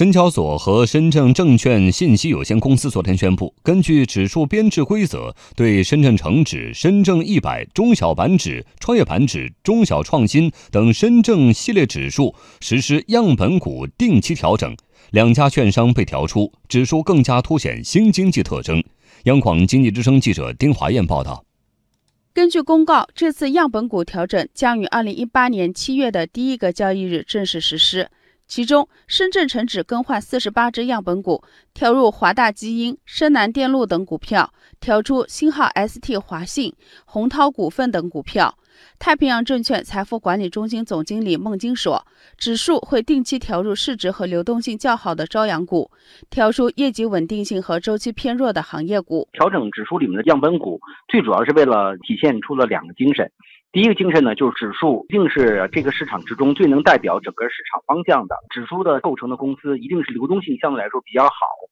深交所和深圳证券信息有限公司昨天宣布，根据指数编制规则，对深圳成指、深证一百、中小板指、创业板指、中小创新等深证系列指数实施样本股定期调整。两家券商被调出，指数更加凸显新经济特征。央广经济之声记者丁华燕报道。根据公告，这次样本股调整将于二零一八年七月的第一个交易日正式实施。其中，深圳成指更换四十八只样本股，调入华大基因、深南电路等股票，调出星号 ST、华信、宏涛股份等股票。太平洋证券财富管理中心总经理孟晶说，指数会定期调入市值和流动性较好的朝阳股，调出业绩稳定性和周期偏弱的行业股。调整指数里面的样本股，最主要是为了体现出了两个精神。第一个精神呢，就是指数一定是这个市场之中最能代表整个市场方向的。指数的构成的公司一定是流动性相对来说比较好，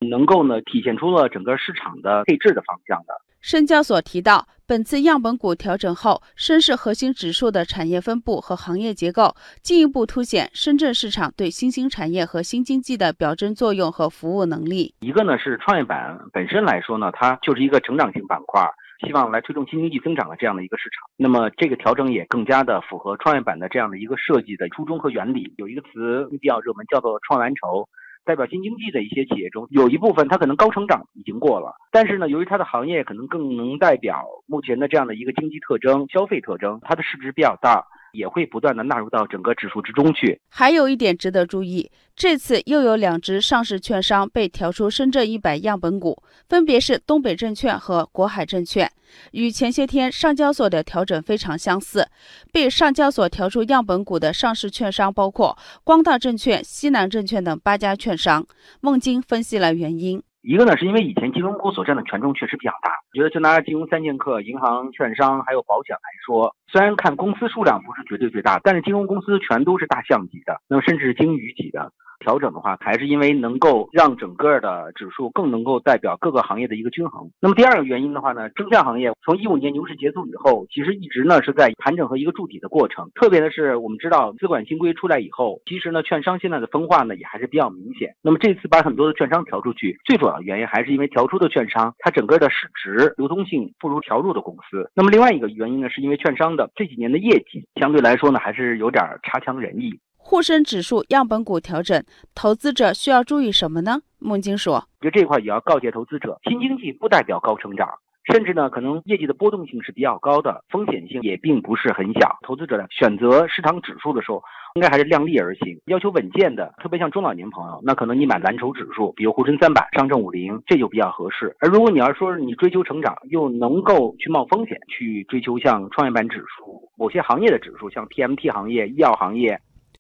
能够呢体现出了整个市场的配置的方向的。深交所提到，本次样本股调整后，深市核心指数的产业分布和行业结构进一步凸显深圳市场对新兴产业和新经济的表征作用和服务能力。一个呢是创业板本身来说呢，它就是一个成长型板块。希望来推动新经济增长的这样的一个市场，那么这个调整也更加的符合创业板的这样的一个设计的初衷和原理。有一个词比较热门，叫做“创蓝筹”，代表新经济的一些企业中，有一部分它可能高成长已经过了，但是呢，由于它的行业可能更能代表目前的这样的一个经济特征、消费特征，它的市值比较大。也会不断的纳入到整个指数之中去。还有一点值得注意，这次又有两只上市券商被调出深圳一百样本股，分别是东北证券和国海证券，与前些天上交所的调整非常相似。被上交所调出样本股的上市券商包括光大证券、西南证券等八家券商。孟金分析了原因。一个呢，是因为以前金融股所占的权重确实比较大。我觉得就拿金融三剑客、银行、券商还有保险来说，虽然看公司数量不是绝对最大，但是金融公司全都是大象级的，那么甚至是鲸鱼级的。调整的话，还是因为能够让整个的指数更能够代表各个行业的一个均衡。那么第二个原因的话呢，证券行业从一五年牛市结束以后，其实一直呢是在盘整和一个筑底的过程。特别的是，我们知道资管新规出来以后，其实呢券商现在的分化呢也还是比较明显。那么这次把很多的券商调出去，最主要的原因还是因为调出的券商它整个的市值流通性不如调入的公司。那么另外一个原因呢，是因为券商的这几年的业绩相对来说呢还是有点差强人意。沪深指数样本股调整，投资者需要注意什么呢？孟金说：“就这块也要告诫投资者，新经济不代表高成长，甚至呢，可能业绩的波动性是比较高的，风险性也并不是很小。投资者呢选择市场指数的时候。”应该还是量力而行，要求稳健的，特别像中老年朋友，那可能你买蓝筹指数，比如沪深三百、上证五零，这就比较合适。而如果你要说你追求成长，又能够去冒风险，去追求像创业板指数、某些行业的指数，像 TMT 行业、医药行业，